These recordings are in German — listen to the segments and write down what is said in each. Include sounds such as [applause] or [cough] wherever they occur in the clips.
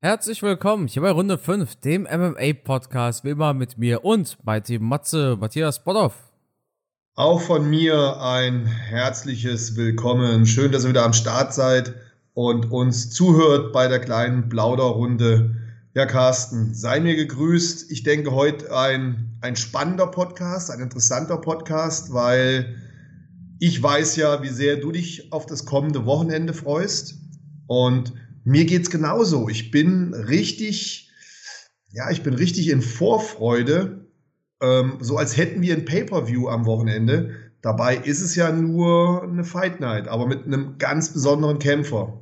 Herzlich willkommen hier bei Runde 5, dem MMA-Podcast, wie immer mit mir und bei Team Matze, Matthias Bodoff. Auch von mir ein herzliches Willkommen. Schön, dass ihr wieder am Start seid und uns zuhört bei der kleinen Plauderrunde. Ja, Carsten, sei mir gegrüßt. Ich denke, heute ein, ein spannender Podcast, ein interessanter Podcast, weil ich weiß ja, wie sehr du dich auf das kommende Wochenende freust. Und mir geht's genauso. Ich bin richtig, ja, ich bin richtig in Vorfreude, ähm, so als hätten wir ein Pay-per-View am Wochenende. Dabei ist es ja nur eine Fight Night, aber mit einem ganz besonderen Kämpfer.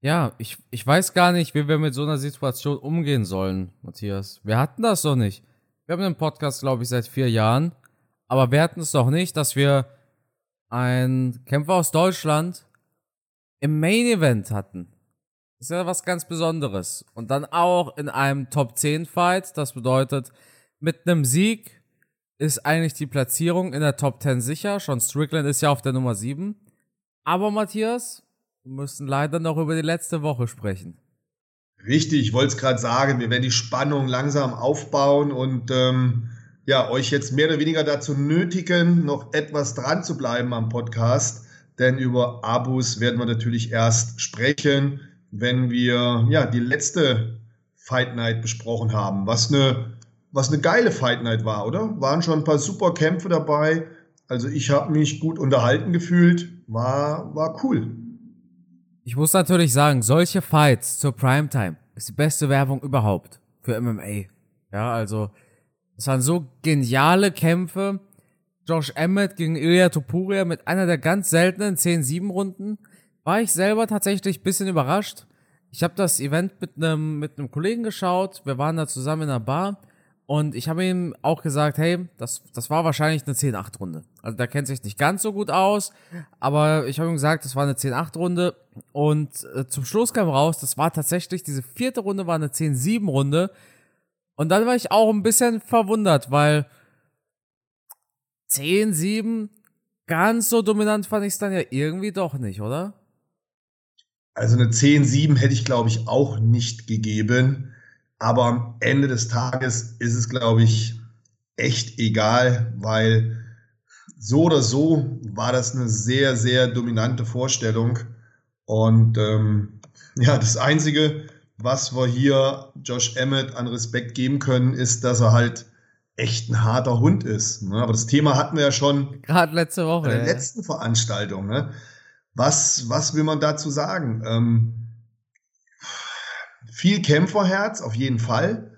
Ja, ich, ich weiß gar nicht, wie wir mit so einer Situation umgehen sollen, Matthias. Wir hatten das doch nicht. Wir haben den Podcast, glaube ich, seit vier Jahren. Aber wir hatten es doch nicht, dass wir einen Kämpfer aus Deutschland im Main Event hatten ist ja was ganz Besonderes. Und dann auch in einem Top 10 Fight. Das bedeutet, mit einem Sieg ist eigentlich die Platzierung in der Top 10 sicher. Schon Strickland ist ja auf der Nummer 7. Aber Matthias, wir müssen leider noch über die letzte Woche sprechen. Richtig, ich wollte es gerade sagen, wir werden die Spannung langsam aufbauen und ähm, ja, euch jetzt mehr oder weniger dazu nötigen, noch etwas dran zu bleiben am Podcast. Denn über Abus werden wir natürlich erst sprechen wenn wir ja die letzte Fight Night besprochen haben, was eine was eine geile Fight Night war, oder? Waren schon ein paar super Kämpfe dabei. Also ich habe mich gut unterhalten gefühlt, war war cool. Ich muss natürlich sagen, solche Fights zur Primetime ist die beste Werbung überhaupt für MMA. Ja, also es waren so geniale Kämpfe. Josh Emmett gegen Ilya Topuria mit einer der ganz seltenen 10-7 Runden war ich selber tatsächlich ein bisschen überrascht. Ich habe das Event mit einem mit einem Kollegen geschaut. Wir waren da zusammen in einer Bar und ich habe ihm auch gesagt, hey, das, das war wahrscheinlich eine 10-8-Runde. Also der kennt sich nicht ganz so gut aus, aber ich habe ihm gesagt, das war eine 10-8-Runde und äh, zum Schluss kam raus, das war tatsächlich, diese vierte Runde war eine 10-7-Runde und dann war ich auch ein bisschen verwundert, weil 10-7, ganz so dominant fand ich es dann ja irgendwie doch nicht, oder? Also eine 10-7 hätte ich, glaube ich, auch nicht gegeben. Aber am Ende des Tages ist es, glaube ich, echt egal, weil so oder so war das eine sehr, sehr dominante Vorstellung. Und ähm, ja, das Einzige, was wir hier Josh Emmett an Respekt geben können, ist, dass er halt echt ein harter Hund ist. Ne? Aber das Thema hatten wir ja schon gerade letzte Woche bei der ja. letzten Veranstaltung. Ne? Was, was will man dazu sagen? Ähm, viel Kämpferherz, auf jeden Fall.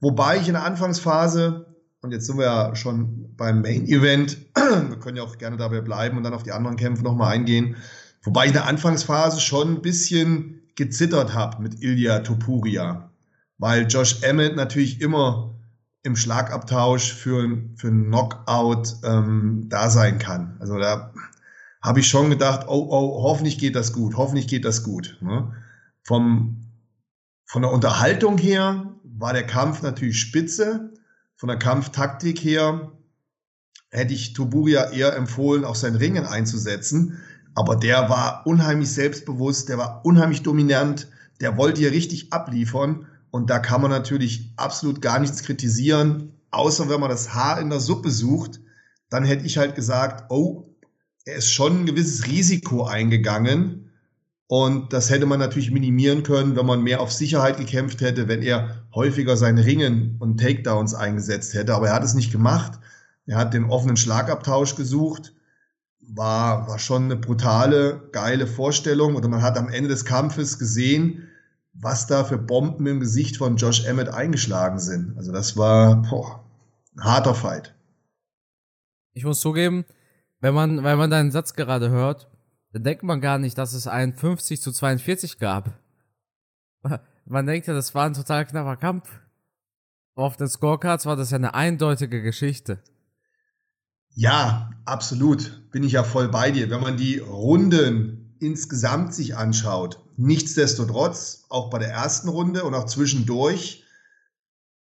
Wobei ich in der Anfangsphase, und jetzt sind wir ja schon beim Main Event, [clears throat] wir können ja auch gerne dabei bleiben und dann auf die anderen Kämpfe nochmal eingehen, wobei ich in der Anfangsphase schon ein bisschen gezittert habe mit Ilya Topuria, weil Josh Emmett natürlich immer im Schlagabtausch für, für einen Knockout ähm, da sein kann. Also da habe ich schon gedacht, oh, oh, hoffentlich geht das gut, hoffentlich geht das gut. Ne? Vom, von der Unterhaltung her war der Kampf natürlich spitze. Von der Kampftaktik her hätte ich Toburia eher empfohlen, auch sein Ringen einzusetzen. Aber der war unheimlich selbstbewusst, der war unheimlich dominant, der wollte hier richtig abliefern. Und da kann man natürlich absolut gar nichts kritisieren, außer wenn man das Haar in der Suppe sucht. Dann hätte ich halt gesagt, oh, er ist schon ein gewisses Risiko eingegangen. Und das hätte man natürlich minimieren können, wenn man mehr auf Sicherheit gekämpft hätte, wenn er häufiger seine Ringen und Takedowns eingesetzt hätte. Aber er hat es nicht gemacht. Er hat den offenen Schlagabtausch gesucht. War, war schon eine brutale, geile Vorstellung. Oder man hat am Ende des Kampfes gesehen, was da für Bomben im Gesicht von Josh Emmett eingeschlagen sind. Also das war boah, ein harter Fight. Ich muss zugeben, wenn man, wenn man deinen Satz gerade hört, dann denkt man gar nicht, dass es einen 50 zu 42 gab. [laughs] Man denkt ja, das war ein total knapper Kampf. Auf den Scorecards war das ja eine eindeutige Geschichte. Ja, absolut. Bin ich ja voll bei dir. Wenn man die Runden insgesamt sich anschaut, nichtsdestotrotz, auch bei der ersten Runde und auch zwischendurch,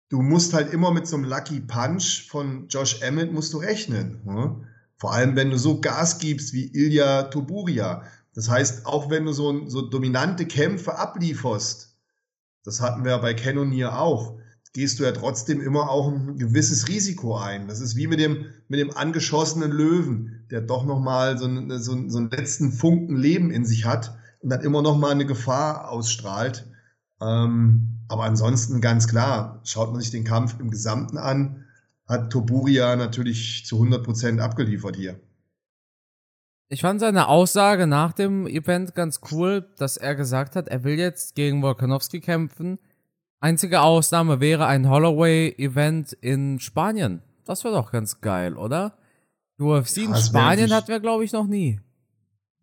du musst halt immer mit so einem Lucky Punch von Josh Emmett musst du rechnen. Ne? Vor allem, wenn du so Gas gibst wie Ilya Toburia. Das heißt, auch wenn du so, so dominante Kämpfe ablieferst, das hatten wir bei Cannoneer auch, gehst du ja trotzdem immer auch ein gewisses Risiko ein. Das ist wie mit dem, mit dem angeschossenen Löwen, der doch nochmal so, so, so einen letzten Funken Leben in sich hat und dann immer nochmal eine Gefahr ausstrahlt. Ähm, aber ansonsten ganz klar, schaut man sich den Kampf im Gesamten an, hat Toburia natürlich zu 100 Prozent abgeliefert hier. Ich fand seine Aussage nach dem Event ganz cool, dass er gesagt hat, er will jetzt gegen Volkanovski kämpfen. Einzige Ausnahme wäre ein Holloway-Event in Spanien. Das wäre doch ganz geil, oder? UFC ja, in Spanien hatten wir, glaube ich, noch nie.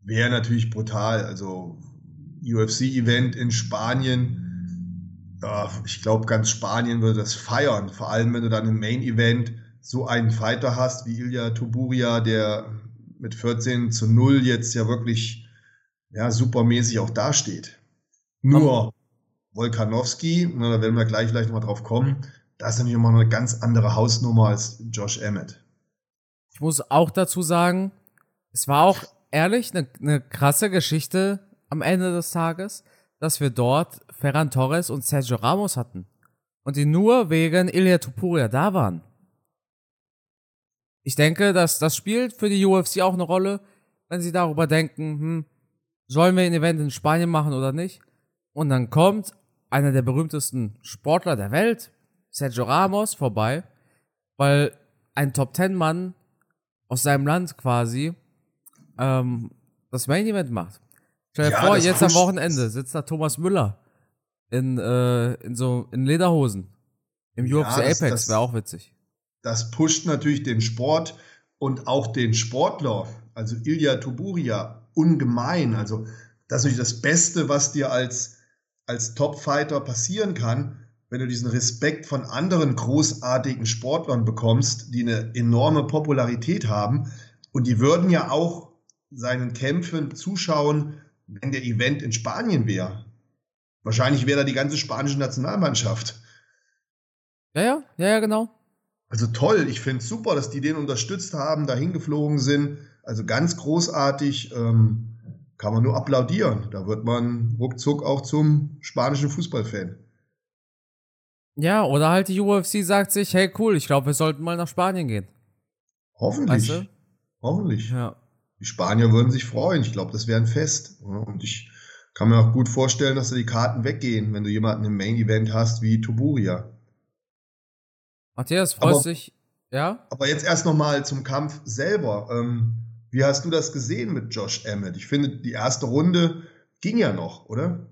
Wäre natürlich brutal. Also UFC-Event in Spanien, ja, ich glaube, ganz Spanien würde das feiern. Vor allem, wenn du dann im Main-Event so einen Fighter hast wie Ilya Tuburia, der mit 14 zu 0 jetzt ja wirklich ja, supermäßig auch dasteht. Nur Volkanowski, na, da werden wir gleich vielleicht mal drauf kommen, da ist natürlich immer eine ganz andere Hausnummer als Josh Emmett. Ich muss auch dazu sagen, es war auch ehrlich eine, eine krasse Geschichte am Ende des Tages, dass wir dort Ferran Torres und Sergio Ramos hatten. Und die nur wegen Ilya Tupuria da waren. Ich denke, dass das spielt für die UFC auch eine Rolle, wenn sie darüber denken, hm, sollen wir ein Event in Spanien machen oder nicht? Und dann kommt einer der berühmtesten Sportler der Welt, Sergio Ramos, vorbei, weil ein Top-Ten-Mann aus seinem Land quasi ähm, das Main Event macht. Stell dir ja, vor, jetzt am Wochenende sitzt da Thomas Müller in, äh, in so in Lederhosen im UFC ja, Apex, wäre auch witzig das pusht natürlich den Sport und auch den Sportler, also Ilya Tuburia, ungemein. Also das ist natürlich das Beste, was dir als, als Top-Fighter passieren kann, wenn du diesen Respekt von anderen großartigen Sportlern bekommst, die eine enorme Popularität haben. Und die würden ja auch seinen Kämpfen zuschauen, wenn der Event in Spanien wäre. Wahrscheinlich wäre da die ganze spanische Nationalmannschaft. Ja, ja, ja, ja, genau. Also toll, ich finde es super, dass die den unterstützt haben, dahin geflogen sind. Also ganz großartig, ähm, kann man nur applaudieren. Da wird man ruckzuck auch zum spanischen Fußballfan. Ja, oder halt die UFC sagt sich, hey cool, ich glaube, wir sollten mal nach Spanien gehen. Hoffentlich. Weißt du? Hoffentlich. Ja. Die Spanier würden sich freuen. Ich glaube, das wäre ein Fest. Und ich kann mir auch gut vorstellen, dass da die Karten weggehen, wenn du jemanden im Main Event hast wie Tuburia. Matthias, freust sich, ja? Aber jetzt erst nochmal zum Kampf selber. Ähm, wie hast du das gesehen mit Josh Emmett? Ich finde, die erste Runde ging ja noch, oder?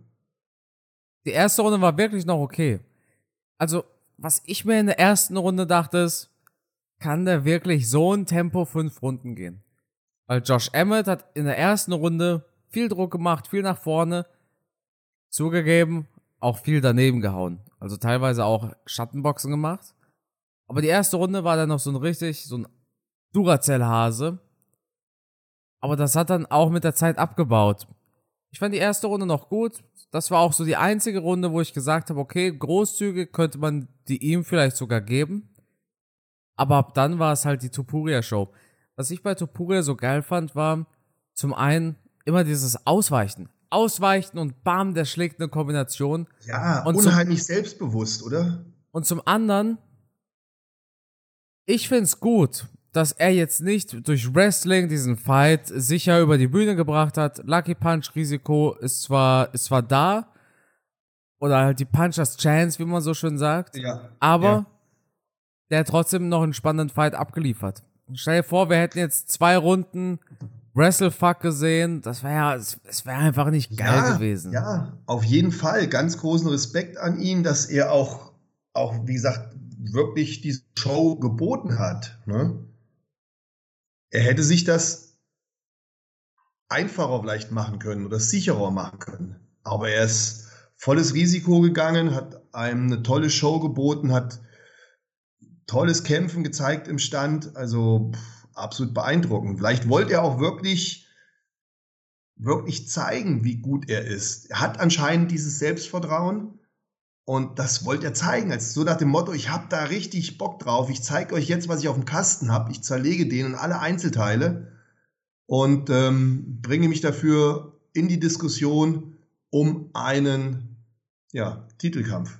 Die erste Runde war wirklich noch okay. Also, was ich mir in der ersten Runde dachte, ist, kann der wirklich so ein Tempo fünf Runden gehen? Weil Josh Emmett hat in der ersten Runde viel Druck gemacht, viel nach vorne, zugegeben, auch viel daneben gehauen. Also teilweise auch Schattenboxen gemacht. Aber die erste Runde war dann noch so ein richtig, so ein Duracell-Hase. Aber das hat dann auch mit der Zeit abgebaut. Ich fand die erste Runde noch gut. Das war auch so die einzige Runde, wo ich gesagt habe, okay, großzügig könnte man die ihm vielleicht sogar geben. Aber ab dann war es halt die Tupuria-Show. Was ich bei Tupuria so geil fand, war zum einen immer dieses Ausweichen. Ausweichen und bam, der schlägt eine Kombination. Ja, und unheimlich zum, selbstbewusst, oder? Und zum anderen ich find's gut, dass er jetzt nicht durch Wrestling diesen Fight sicher über die Bühne gebracht hat. Lucky Punch Risiko ist zwar, ist zwar da. Oder halt die Punchers Chance, wie man so schön sagt. Ja. Aber ja. der hat trotzdem noch einen spannenden Fight abgeliefert. Stell dir vor, wir hätten jetzt zwei Runden Wrestlefuck gesehen. Das wäre ja, es wäre einfach nicht geil ja, gewesen. Ja, auf jeden Fall. Ganz großen Respekt an ihn, dass er auch, auch, wie gesagt, wirklich diese Show geboten hat. Ne? Er hätte sich das einfacher vielleicht machen können oder sicherer machen können. Aber er ist volles Risiko gegangen, hat einem eine tolle Show geboten, hat tolles Kämpfen gezeigt im Stand. Also pff, absolut beeindruckend. Vielleicht wollte er auch wirklich, wirklich zeigen, wie gut er ist. Er hat anscheinend dieses Selbstvertrauen und das wollte er zeigen, als so nach dem Motto, ich habe da richtig Bock drauf, ich zeige euch jetzt, was ich auf dem Kasten habe, ich zerlege den in alle Einzelteile und ähm, bringe mich dafür in die Diskussion um einen ja, Titelkampf.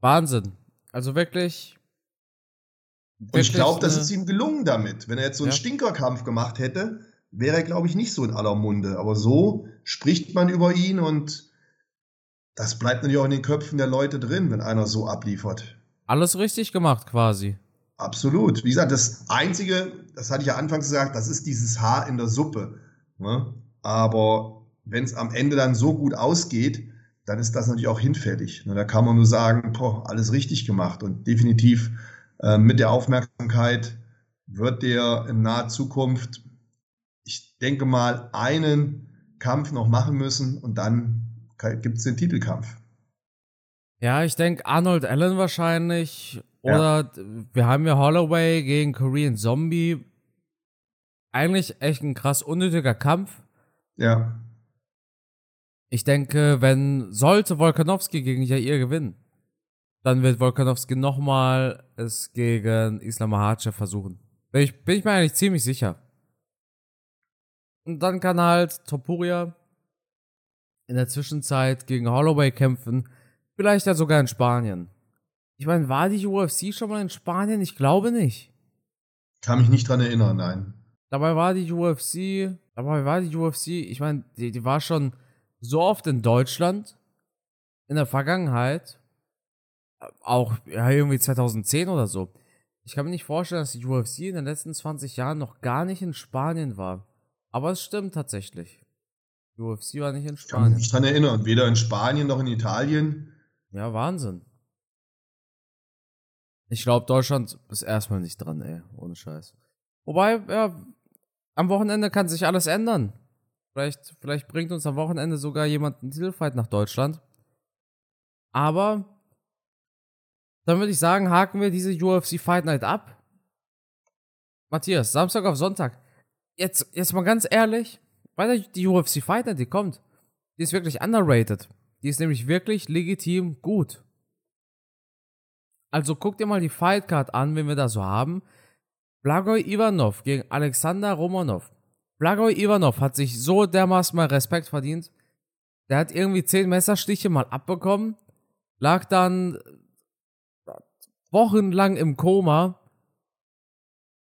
Wahnsinn. Also wirklich. Und ich glaube, das ist ihm gelungen damit. Wenn er jetzt so einen ja. Stinkerkampf gemacht hätte, wäre er, glaube ich, nicht so in aller Munde. Aber so spricht man über ihn und das bleibt natürlich auch in den Köpfen der Leute drin, wenn einer so abliefert. Alles richtig gemacht quasi. Absolut. Wie gesagt, das Einzige, das hatte ich ja anfangs gesagt, das ist dieses Haar in der Suppe. Ne? Aber wenn es am Ende dann so gut ausgeht, dann ist das natürlich auch hinfällig. Ne? Da kann man nur sagen, boah, alles richtig gemacht. Und definitiv äh, mit der Aufmerksamkeit wird der in naher Zukunft, ich denke mal, einen Kampf noch machen müssen und dann gibt es den Titelkampf. Ja, ich denke Arnold Allen wahrscheinlich. Oder ja. wir haben ja Holloway gegen Korean Zombie. Eigentlich echt ein krass unnötiger Kampf. Ja. Ich denke, wenn sollte Volkanovski gegen Jair gewinnen, dann wird Volkanovski nochmal es gegen Islam Makhachev versuchen. Bin ich, bin ich mir eigentlich ziemlich sicher. Und dann kann halt Topuria in der Zwischenzeit gegen Holloway kämpfen. Vielleicht ja sogar in Spanien. Ich meine, war die UFC schon mal in Spanien? Ich glaube nicht. Kann mich nicht dran erinnern, nein. Dabei war die UFC, dabei war die UFC, ich meine, die, die war schon so oft in Deutschland in der Vergangenheit. Auch ja, irgendwie 2010 oder so. Ich kann mir nicht vorstellen, dass die UFC in den letzten 20 Jahren noch gar nicht in Spanien war. Aber es stimmt tatsächlich. Die UFC war nicht in Spanien. Ich kann mich nicht dran erinnern. Weder in Spanien noch in Italien. Ja, Wahnsinn. Ich glaube, Deutschland ist erstmal nicht dran, ey. Ohne Scheiß. Wobei, ja, am Wochenende kann sich alles ändern. Vielleicht, vielleicht bringt uns am Wochenende sogar jemand einen Titelfight nach Deutschland. Aber dann würde ich sagen, haken wir diese UFC Fight Night ab. Matthias, Samstag auf Sonntag. Jetzt, jetzt mal ganz ehrlich, weil die UFC Fight Night, die kommt, die ist wirklich underrated. Die ist nämlich wirklich legitim gut. Also guck dir mal die Fightcard an, wenn wir da so haben. Blagoj Ivanov gegen Alexander Romanov. Blagoj Ivanov hat sich so dermaßen mal Respekt verdient. Der hat irgendwie zehn Messerstiche mal abbekommen, lag dann wochenlang im Koma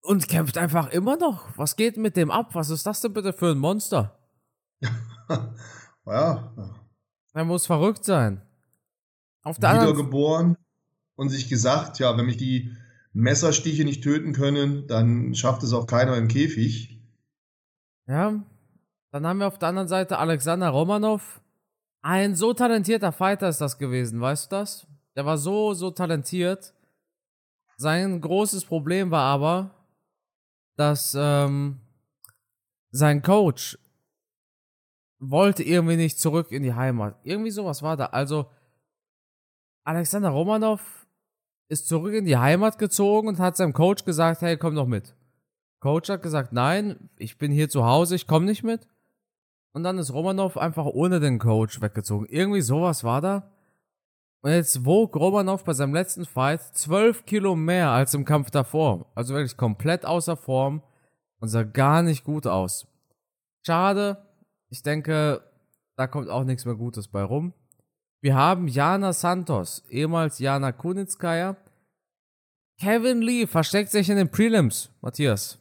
und kämpft einfach immer noch. Was geht mit dem ab? Was ist das denn bitte für ein Monster? [laughs] ja, er muss verrückt sein. Auf der Wiedergeboren und sich gesagt, ja, wenn mich die Messerstiche nicht töten können, dann schafft es auch keiner im Käfig. Ja. Dann haben wir auf der anderen Seite Alexander Romanov. Ein so talentierter Fighter ist das gewesen, weißt du das? Der war so, so talentiert. Sein großes Problem war aber, dass ähm, sein Coach wollte irgendwie nicht zurück in die Heimat. Irgendwie sowas war da. Also, Alexander Romanov ist zurück in die Heimat gezogen und hat seinem Coach gesagt, hey, komm doch mit. Coach hat gesagt, nein, ich bin hier zu Hause, ich komme nicht mit. Und dann ist Romanov einfach ohne den Coach weggezogen. Irgendwie sowas war da. Und jetzt wog Romanov bei seinem letzten Fight 12 Kilo mehr als im Kampf davor. Also wirklich komplett außer Form und sah gar nicht gut aus. Schade, ich denke, da kommt auch nichts mehr Gutes bei rum. Wir haben Jana Santos, ehemals Jana Kunitskaya. Kevin Lee versteckt sich in den Prelims, Matthias.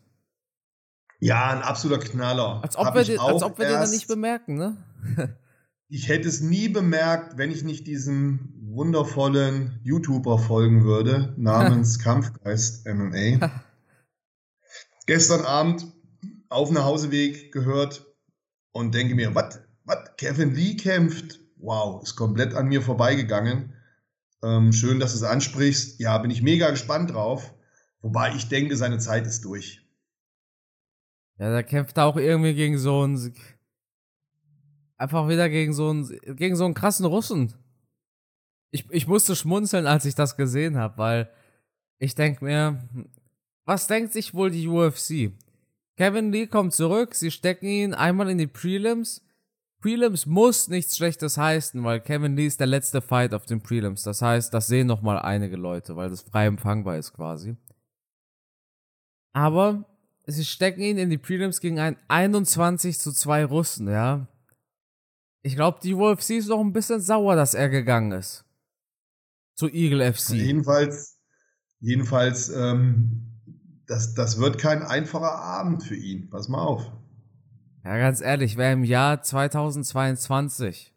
Ja, ein absoluter Knaller. Als ob wir, den, als ob wir den dann nicht bemerken, ne? [laughs] ich hätte es nie bemerkt, wenn ich nicht diesem wundervollen YouTuber folgen würde, namens [laughs] Kampfgeist MMA. [laughs] Gestern Abend auf dem Nachhauseweg gehört, und denke mir, was, was, Kevin Lee kämpft? Wow, ist komplett an mir vorbeigegangen. Ähm, schön, dass du es ansprichst. Ja, bin ich mega gespannt drauf. Wobei ich denke, seine Zeit ist durch. Ja, da kämpft er auch irgendwie gegen so einen. Einfach wieder gegen so einen, gegen so einen krassen Russen. Ich, ich musste schmunzeln, als ich das gesehen habe, weil ich denke mir, was denkt sich wohl die UFC? Kevin Lee kommt zurück, sie stecken ihn einmal in die Prelims. Prelims muss nichts Schlechtes heißen, weil Kevin Lee ist der letzte Fight auf den Prelims. Das heißt, das sehen nochmal einige Leute, weil das frei empfangbar ist quasi. Aber sie stecken ihn in die Prelims gegen einen 21 zu 2 Russen, ja. Ich glaube, die UFC ist noch ein bisschen sauer, dass er gegangen ist. Zu Eagle FC. Jedenfalls, jedenfalls, ähm, das, das wird kein einfacher Abend für ihn. Pass mal auf. Ja, ganz ehrlich, wer im Jahr 2022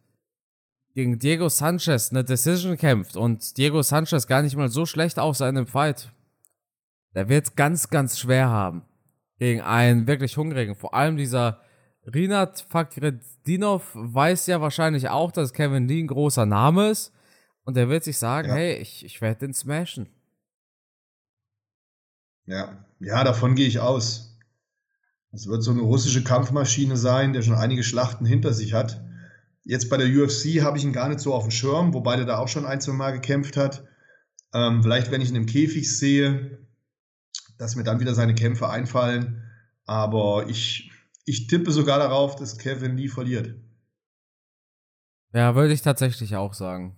gegen Diego Sanchez eine Decision kämpft und Diego Sanchez gar nicht mal so schlecht aussah in dem Fight, der wird es ganz, ganz schwer haben. Gegen einen wirklich hungrigen. Vor allem dieser Rinat Fakredinov weiß ja wahrscheinlich auch, dass Kevin Lee ein großer Name ist. Und er wird sich sagen, ja. hey, ich, ich werde den smashen. Ja, ja, davon gehe ich aus. Es wird so eine russische Kampfmaschine sein, der schon einige Schlachten hinter sich hat. Jetzt bei der UFC habe ich ihn gar nicht so auf dem Schirm, wobei der da auch schon ein, zwei Mal gekämpft hat. Ähm, vielleicht, wenn ich ihn im Käfig sehe, dass mir dann wieder seine Kämpfe einfallen. Aber ich, ich tippe sogar darauf, dass Kevin Lee verliert. Ja, würde ich tatsächlich auch sagen.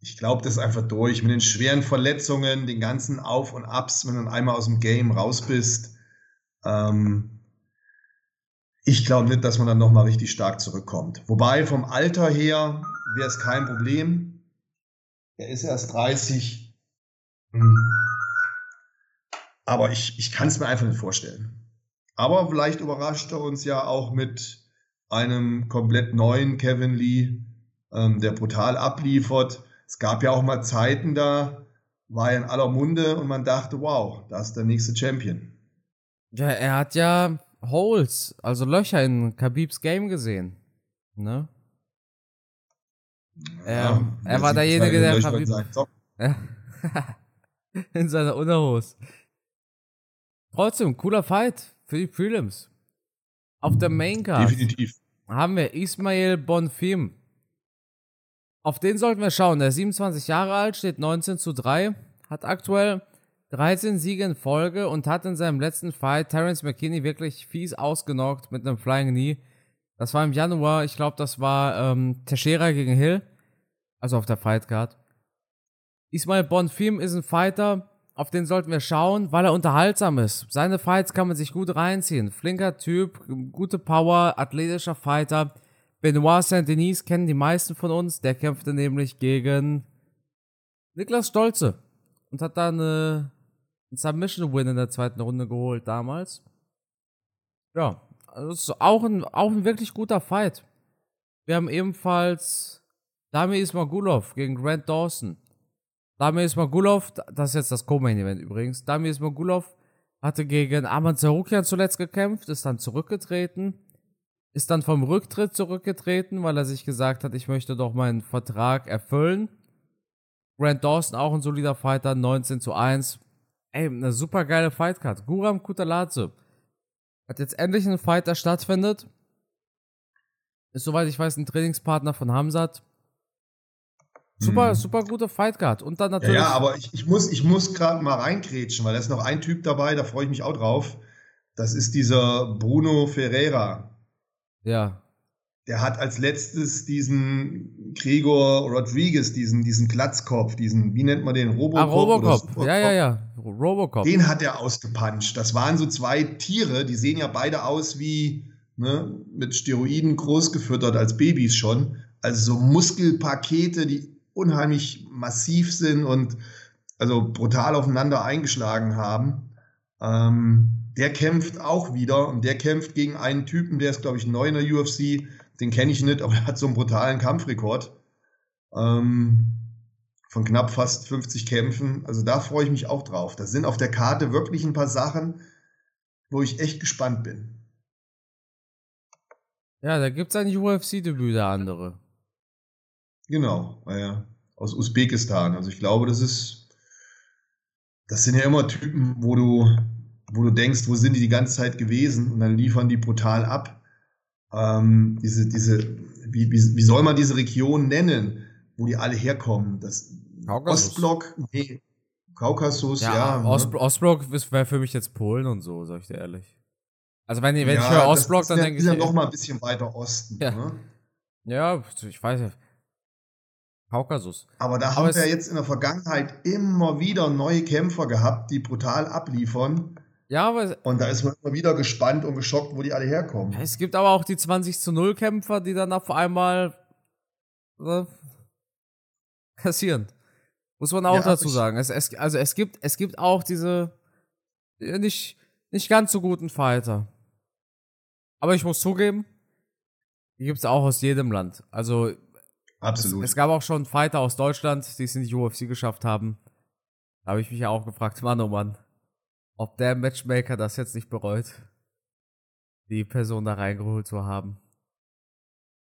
Ich glaube, das ist einfach durch. Mit den schweren Verletzungen, den ganzen Auf und Abs, wenn du dann einmal aus dem Game raus bist. Ähm, ich glaube nicht, dass man dann nochmal richtig stark zurückkommt. Wobei vom Alter her wäre es kein Problem. Er ist erst 30. Hm. Aber ich, ich kann es mir einfach nicht vorstellen. Aber vielleicht überrascht er uns ja auch mit einem komplett neuen Kevin Lee, ähm, der brutal abliefert. Es gab ja auch mal Zeiten, da war er in aller Munde und man dachte, wow, da ist der nächste Champion. Ja, er hat ja Holes, also Löcher in Khabibs Game gesehen. Ne? Ja, ähm, er war derjenige, der Khabib... [laughs] in seiner Unterhose. Trotzdem, cooler Fight für die Prelims. Auf der Maincard Definitiv. haben wir Ismail Bonfim. Auf den sollten wir schauen. Der ist 27 Jahre alt, steht 19 zu 3, hat aktuell 13 Siege in Folge und hat in seinem letzten Fight Terence McKinney wirklich fies ausgenockt mit einem Flying Knee. Das war im Januar, ich glaube, das war ähm, Teixeira gegen Hill, also auf der Fightcard. Ismail Bonfim ist ein Fighter, auf den sollten wir schauen, weil er unterhaltsam ist. Seine Fights kann man sich gut reinziehen. Flinker Typ, gute Power, athletischer Fighter. Benoit Saint-Denis kennen die meisten von uns. Der kämpfte nämlich gegen Niklas Stolze und hat da eine, einen Submission-Win in der zweiten Runde geholt damals. Ja, also ist auch ein, auch ein wirklich guter Fight. Wir haben ebenfalls Dami Ismagulov gegen Grant Dawson. Damir Ismagulov, das ist jetzt das Co-Main-Event übrigens, Damir Ismagulov hatte gegen Aman Zarukian zuletzt gekämpft, ist dann zurückgetreten, ist dann vom Rücktritt zurückgetreten, weil er sich gesagt hat, ich möchte doch meinen Vertrag erfüllen. Grant Dawson, auch ein solider Fighter, 19 zu 1. Ey, eine super geile Fightcard. Guram Kutaladze hat jetzt endlich einen Fight, der stattfindet. Ist soweit ich weiß ein Trainingspartner von Hamzat. Super, hm. super gute Fightcard. Und dann natürlich. Ja, ja aber ich, ich muss, ich muss gerade mal reingrätschen, weil da ist noch ein Typ dabei, da freue ich mich auch drauf. Das ist dieser Bruno Ferreira. Ja. Der hat als letztes diesen Gregor Rodriguez, diesen, diesen Glatzkopf, diesen, wie nennt man den? Robocop? Ah, Robocop. Ja, ja, ja. Robocop. Den hat er ausgepanscht. Das waren so zwei Tiere, die sehen ja beide aus wie ne, mit Steroiden großgefüttert als Babys schon. Also so Muskelpakete, die unheimlich massiv sind und also brutal aufeinander eingeschlagen haben. Ähm, der kämpft auch wieder und der kämpft gegen einen Typen, der ist, glaube ich, neu in der UFC. Den kenne ich nicht, [laughs] aber er hat so einen brutalen Kampfrekord ähm, von knapp fast 50 Kämpfen. Also da freue ich mich auch drauf. Da sind auf der Karte wirklich ein paar Sachen, wo ich echt gespannt bin. Ja, da gibt es ein UFC-Debüt, der andere. Genau, naja, aus Usbekistan. Also ich glaube, das ist, das sind ja immer Typen, wo du, wo du denkst, wo sind die die ganze Zeit gewesen und dann liefern die brutal ab. Ähm, diese, diese, wie, wie, wie soll man diese Region nennen, wo die alle herkommen? Das Kaukasus. Ostblock, nee, Kaukasus, ja. ja ne? Ost, ne? Ostblock wäre für mich jetzt Polen und so, sag ich dir ehrlich. Also wenn, wenn ja, ich höre Ostblock, dann denke ich. Ja, noch mal ein bisschen weiter Osten. Ja, ne? ja ich weiß ja. Kaukasus. Aber da Aber haben wir jetzt in der Vergangenheit immer wieder neue Kämpfer gehabt, die brutal abliefern. Ja, aber Und da ist man immer wieder gespannt und geschockt, wo die alle herkommen. es gibt aber auch die 20 zu 0 Kämpfer, die dann auf einmal äh, kassieren. Muss man auch Ja, dazu sagen. Es, es, also es gibt, es gibt auch diese nicht, nicht ganz so guten Fighter. Aber ich muss zugeben, die gibt es auch aus jedem Land. Also Absolut. es gab auch schon Fighter aus Deutschland, die es in die UFC geschafft haben. Da habe ich mich ja auch gefragt, [laughs] Mann, oh Mann, ob der Matchmaker das jetzt nicht bereut, die Person da reingeholt zu haben.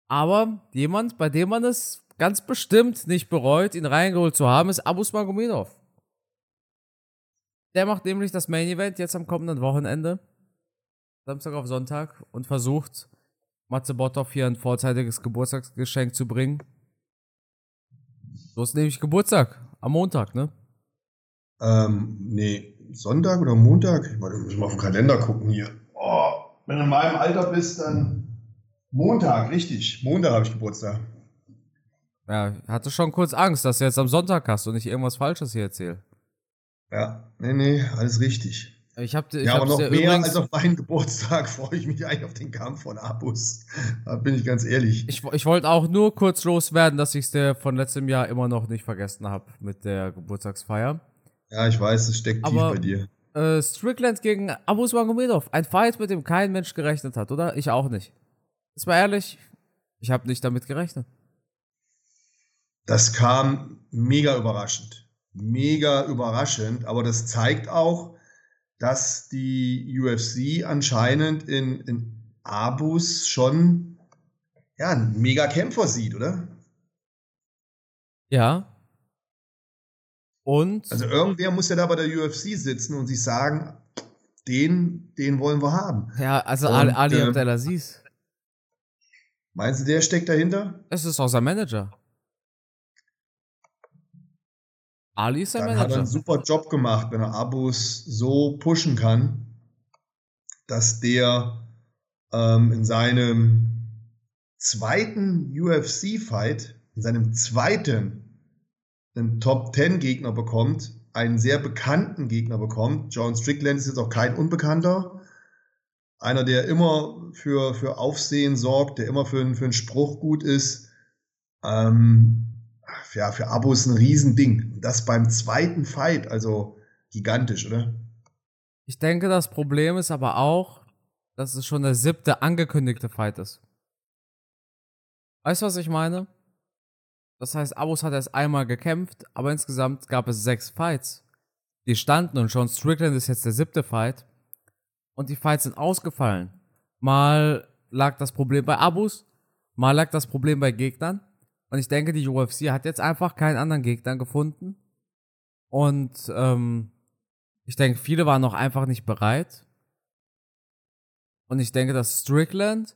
Aber jemand, bei dem man es ganz bestimmt nicht bereut, ihn reingeholt zu haben, ist Abus Magomedov. Der macht nämlich das Main Event jetzt am kommenden Wochenende. Samstag auf Sonntag und versucht, Matze Botthoff hier ein vorzeitiges Geburtstagsgeschenk zu bringen. So ist nämlich Geburtstag. Am Montag, ne? Ähm, nee, Sonntag oder Montag? Warte, müssen wir auf den Kalender gucken hier. Oh, wenn du in meinem Alter bist, dann Montag, richtig. Montag habe ich Geburtstag. Ja, ich hatte schon kurz Angst, dass du jetzt am Sonntag hast und ich irgendwas Falsches hier erzähle. Ja, nee, nee, alles richtig. Ich hab, ich ja, aber noch dir mehr übrigens, als auf meinen [laughs] Geburtstag freue ich mich eigentlich auf den Kampf von Abus. Da bin ich ganz ehrlich. ich, ich wollte auch nur kurz loswerden, dass ich es von letztem Jahr immer noch nicht vergessen habe mit der Geburtstagsfeier. ja, ich weiß, es steckt tief Aber- bei dir. Äh, Strickland gegen Abus Magomedov. Ein Fight, mit dem kein Mensch gerechnet hat, oder? Ich auch nicht. Ist mal ehrlich, ich habe nicht damit gerechnet. Das kam mega überraschend. Mega überraschend, aber das zeigt auch, dass die UFC anscheinend in, in Abus schon ja, einen mega Kämpfer sieht, oder? Ja. Und Also irgendwer muss ja da bei der UFC sitzen und sich sagen, den, den wollen wir haben. ja, also und, Ali, ähm, Abdelaziz. Meinst du, der steckt dahinter? Es ist auch sein Manager. Ali ist sein Dann hat er Manager. einen super Job gemacht, wenn er Abos so pushen kann, dass der ähm, in seinem zweiten UFC-Fight, in seinem zweiten, einen Top-10-Gegner bekommt, einen sehr bekannten Gegner bekommt. John Strickland ist jetzt auch kein Unbekannter. Einer, der immer für, für Aufsehen sorgt, der immer für, einen- für einen Spruch gut ist. Ähm, ja, für Abos ein Riesending. Das beim zweiten Fight, also gigantisch, oder? Ich denke, das Problem ist aber auch, dass es schon der siebte angekündigte Fight ist. Weißt du, was ich meine? Das heißt, Abus hat erst einmal gekämpft, aber insgesamt gab es sechs Fights. Die standen und schon Strickland ist jetzt der siebte Fight. Und die Fights sind ausgefallen. Mal lag das Problem bei Abus, mal lag das Problem bei Gegnern. Und ich denke, die UFC hat jetzt einfach keinen anderen Gegner gefunden. Und ähm, ich denke, viele waren noch einfach nicht bereit. Und ich denke, dass Strickland,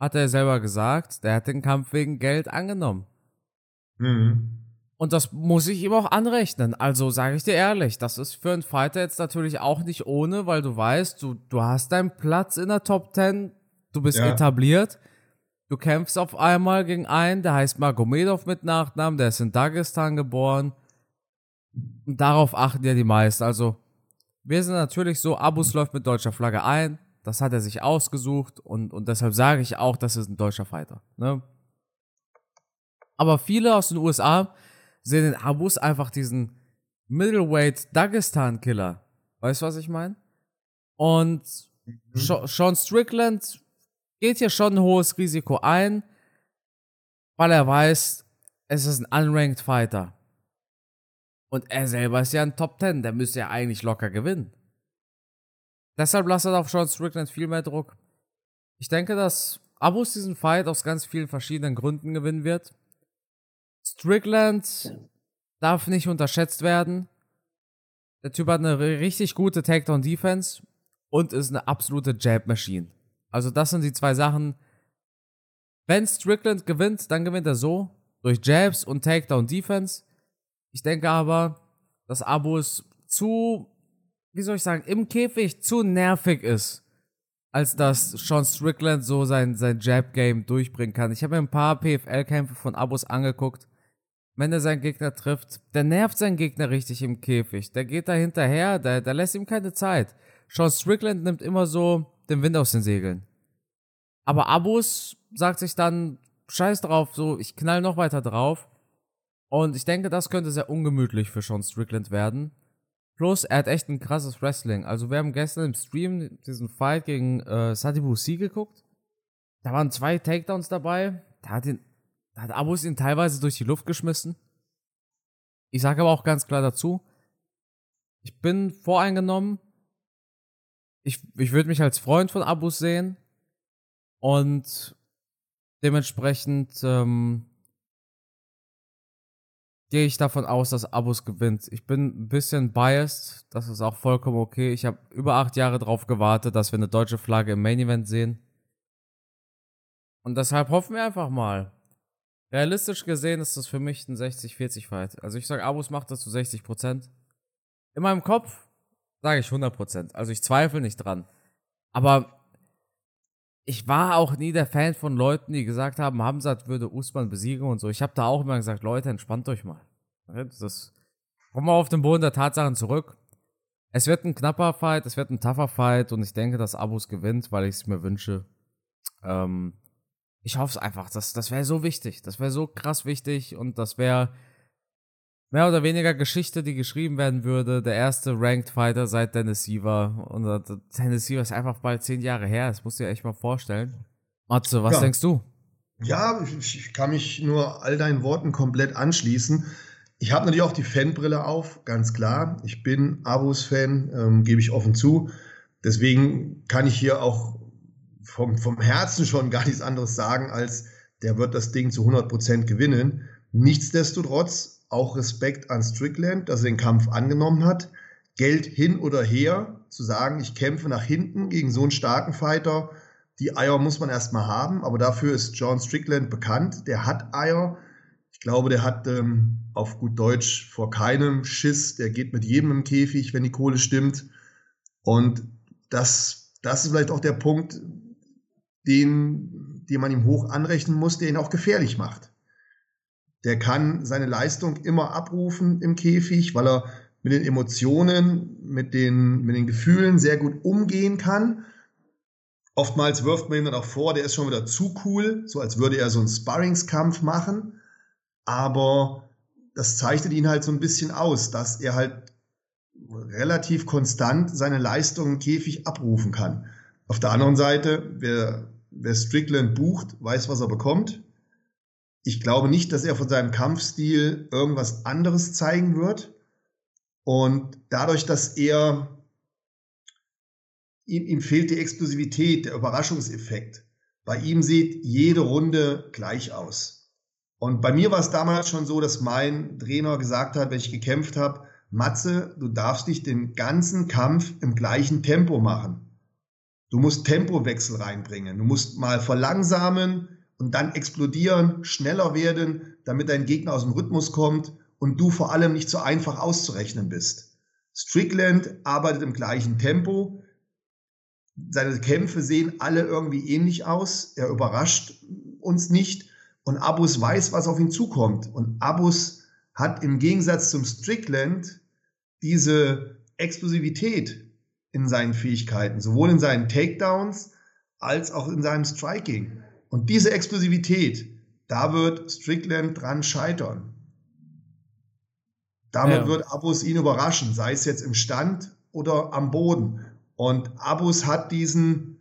hat er selber gesagt, der hat den Kampf wegen Geld angenommen. Mhm. Und das muss ich ihm auch anrechnen. Also sage ich dir ehrlich, das ist für einen Fighter jetzt natürlich auch nicht ohne, weil du weißt, du, du hast deinen Platz in der Top 10, du bist Ja. etabliert, du kämpfst auf einmal gegen einen, der heißt Magomedov mit Nachnamen, der ist in Dagestan geboren. Und darauf achten ja die meisten. Also, wir sind natürlich so, Abus läuft mit deutscher Flagge ein, das hat er sich ausgesucht und, und deshalb sage ich auch, das ist ein deutscher Fighter. Ne? Aber viele aus den USA sehen in Abus einfach diesen Middleweight Dagestan-Killer. Weißt du, was ich meine? Und Sha- Sean Strickland geht hier schon ein hohes Risiko ein, weil er weiß, es ist ein unranked Fighter. Und er selber ist ja ein Top 10, der müsste ja eigentlich locker gewinnen. Deshalb lasst er auf Sean Strickland viel mehr Druck. Ich denke, dass Abus diesen Fight aus ganz vielen verschiedenen Gründen gewinnen wird. Strickland darf nicht unterschätzt werden. Der Typ hat eine ri- richtig gute Takedown-Defense und ist eine absolute Jab-Machine. Also das sind die zwei Sachen. Wenn Strickland gewinnt, dann gewinnt er so. Durch Jabs und Takedown-Defense. Ich denke aber, dass Abus zu, wie soll ich sagen, im Käfig zu nervig ist, als dass Sean Strickland so sein, sein Jab-Game durchbringen kann. Ich habe mir ein paar PFL-Kämpfe von Abus angeguckt. Wenn er seinen Gegner trifft, der nervt seinen Gegner richtig im Käfig. Der geht da hinterher, der, der lässt ihm keine Zeit. Sean Strickland nimmt immer so den Wind aus den Segeln. Aber Abus sagt sich dann, scheiß drauf, so, ich knall noch weiter drauf. Und ich denke, das könnte sehr ungemütlich für Sean Strickland werden. Plus, er hat echt ein krasses Wrestling. Also, wir haben gestern im Stream diesen Fight gegen äh, Sadibu C geguckt. Da waren zwei Takedowns dabei. Da hat, ihn, da hat Abus ihn teilweise durch die Luft geschmissen. Ich sage aber auch ganz klar dazu, ich bin voreingenommen. Ich, ich würde mich als Freund von Abus sehen. Und dementsprechend ähm, gehe ich davon aus, dass Abus gewinnt. Ich bin ein bisschen biased, das ist auch vollkommen okay. Ich habe über acht Jahre darauf gewartet, dass wir eine deutsche Flagge im Main Event sehen. Und deshalb hoffen wir einfach mal. Realistisch gesehen ist das für mich ein 60-40-Fight. Also ich sage, Abus macht das zu 60%. In meinem Kopf sage ich 100%. Also ich zweifle nicht dran. Aber ich war auch nie der Fan von Leuten, die gesagt haben, Hamzat würde Usman besiegen und so. Ich habe da auch immer gesagt, Leute, entspannt euch mal. Das, kommen wir auf den Boden der Tatsachen zurück. Es wird ein knapper Fight, es wird ein tougher Fight und ich denke, dass Abus gewinnt, weil ich es mir wünsche. Ähm, ich hoffe es einfach. Das, das wäre so wichtig. Das wäre so krass wichtig und das wäre mehr oder weniger Geschichte, die geschrieben werden würde. Der erste Ranked Fighter seit Dennis Siever. Und Dennis Siever ist einfach bald zehn Jahre her. Das musst du dir echt mal vorstellen. Matze, was ja. denkst du? Ja, ich, kann mich nur all deinen Worten komplett anschließen. Ich habe natürlich auch die Fanbrille auf, ganz klar. Ich bin Abus-Fan, ähm, gebe ich offen zu. Deswegen kann ich hier auch vom, vom Herzen schon gar nichts anderes sagen, als der wird das Ding zu 100% gewinnen. Nichtsdestotrotz auch Respekt an Strickland, dass er den Kampf angenommen hat. Geld hin oder her, zu sagen, ich kämpfe nach hinten gegen so einen starken Fighter. Die Eier muss man erstmal haben, aber dafür ist John Strickland bekannt. Der hat Eier. Ich glaube, der hat ähm, auf gut Deutsch vor keinem Schiss. Der geht mit jedem im Käfig, wenn die Kohle stimmt. Und das, das ist vielleicht auch der Punkt, den, den man ihm hoch anrechnen muss, der ihn auch gefährlich macht. Der kann seine Leistung immer abrufen im Käfig, weil er mit den Emotionen, mit den, mit den Gefühlen sehr gut umgehen kann. Oftmals wirft man ihm dann auch vor, der ist schon wieder zu cool, so als würde er so einen Sparringskampf machen. Aber das zeichnet ihn halt so ein bisschen aus, dass er halt relativ konstant seine Leistung im Käfig abrufen kann. Auf der anderen Seite, wer, wer Strickland bucht, weiß, was er bekommt. Ich glaube nicht, dass er von seinem Kampfstil irgendwas anderes zeigen wird. Und dadurch, dass er ihm, ihm fehlt die Explosivität, der Überraschungseffekt. Bei ihm sieht jede Runde gleich aus. Und bei mir war es damals schon so, dass mein Trainer gesagt hat, wenn ich gekämpft habe, Matze, du darfst nicht den ganzen Kampf im gleichen Tempo machen. Du musst Tempowechsel reinbringen. Du musst mal verlangsamen, und dann explodieren, schneller werden, damit dein Gegner aus dem Rhythmus kommt und du vor allem nicht so einfach auszurechnen bist. Strickland arbeitet im gleichen Tempo. Seine Kämpfe sehen alle irgendwie ähnlich aus. Er überrascht uns nicht. Und Abus weiß, was auf ihn zukommt. Und Abus hat im Gegensatz zum Strickland diese Explosivität in seinen Fähigkeiten, sowohl in seinen Takedowns als auch in seinem Striking. Und diese Explosivität, da wird Strickland dran scheitern. Damit ja. wird Abus ihn überraschen, sei es jetzt im Stand oder am Boden. Und Abus hat diesen,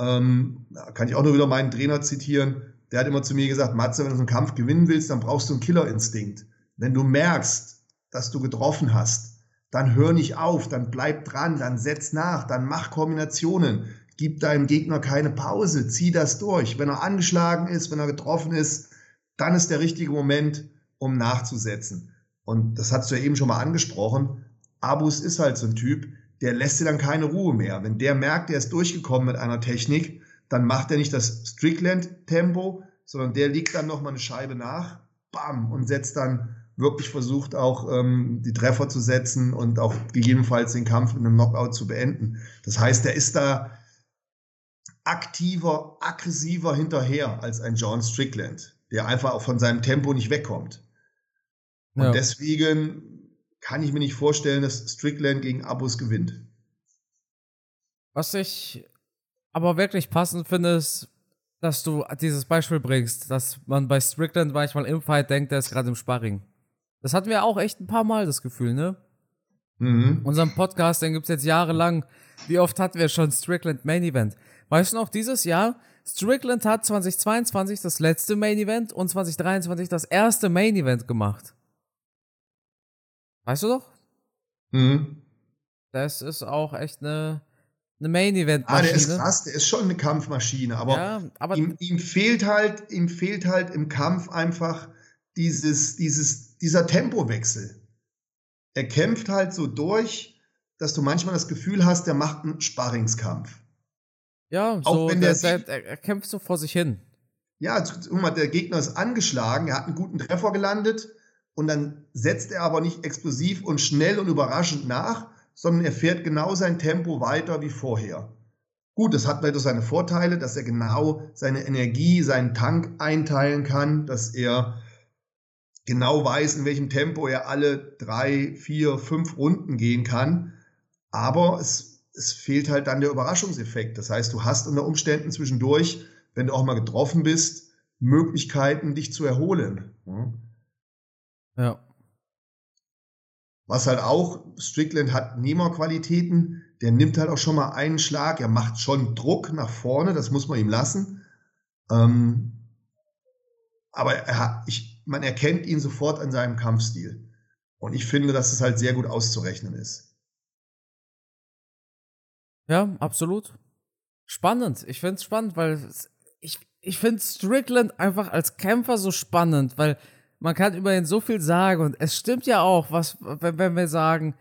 ähm, kann ich auch nur wieder meinen Trainer zitieren, der hat immer zu mir gesagt, Matze, wenn du so einen Kampf gewinnen willst, dann brauchst du einen Killerinstinkt. Wenn du merkst, dass du getroffen hast, dann hör nicht auf, dann bleib dran, dann setz nach, dann mach Kombinationen. Gib deinem Gegner keine Pause, zieh das durch. Wenn er angeschlagen ist, wenn er getroffen ist, dann ist der richtige Moment, um nachzusetzen. Und das hast du ja eben schon mal angesprochen. Abus ist halt so ein Typ, der lässt dir dann keine Ruhe mehr. Wenn der merkt, er ist durchgekommen mit einer Technik, dann macht er nicht das Strickland-Tempo, sondern der liegt dann nochmal eine Scheibe nach, bam, und setzt dann wirklich versucht auch ähm, die Treffer zu setzen und auch gegebenenfalls den Kampf mit einem Knockout zu beenden. Das heißt, er ist da aktiver, aggressiver hinterher als ein John Strickland, der einfach auch von seinem Tempo nicht wegkommt. Und ja. deswegen kann ich mir nicht vorstellen, dass Strickland gegen Abus gewinnt. Was ich aber wirklich passend finde, ist, dass du dieses Beispiel bringst, dass man bei Strickland manchmal im Fight denkt, der ist gerade im Sparring. Das hatten wir auch echt ein paar Mal, das Gefühl, ne? Mhm. Unseren Podcast, den gibt's jetzt jahrelang. Wie oft hatten wir schon Strickland Main Event? Weißt du noch, dieses Jahr, Strickland hat 2022 das letzte Main Event und 2023 das erste Main Event gemacht. Weißt du doch? Mhm. Das ist auch echt eine, eine Main Event Maschine. Ah, der ist krass, der ist schon eine Kampfmaschine, aber, ja, aber ihm, ihm, fehlt halt, ihm fehlt halt im Kampf einfach dieses, dieses, dieser Tempowechsel. Er kämpft halt so durch, dass du manchmal das Gefühl hast, der macht einen Sparringskampf. Ja, Auch so, wenn der, der, der, er kämpft so vor sich hin. Ja, guck mal, der Gegner ist angeschlagen, er hat einen guten Treffer gelandet und dann setzt er aber nicht explosiv und schnell und überraschend nach, sondern er fährt genau sein Tempo weiter wie vorher. Gut, das hat leider seine Vorteile, dass er genau seine Energie, seinen Tank einteilen kann, dass er genau weiß, in welchem Tempo er alle drei, vier, fünf Runden gehen kann. Aber es, es fehlt halt dann der Überraschungseffekt. Das heißt, du hast unter Umständen zwischendurch, wenn du auch mal getroffen bist, Möglichkeiten, dich zu erholen. Ja. Was halt auch, Strickland hat Nehmerqualitäten, der nimmt halt auch schon mal einen Schlag, er macht schon Druck nach vorne, das muss man ihm lassen. Ähm, aber er ich, man erkennt ihn sofort an seinem Kampfstil. Und ich finde, dass es halt sehr gut auszurechnen ist. Ja, absolut. Spannend. Ich finde es spannend, weil ich, ich finde Strickland einfach als Kämpfer so spannend, weil man kann über ihn so viel sagen und es stimmt ja auch, was, wenn, wenn wir sagen,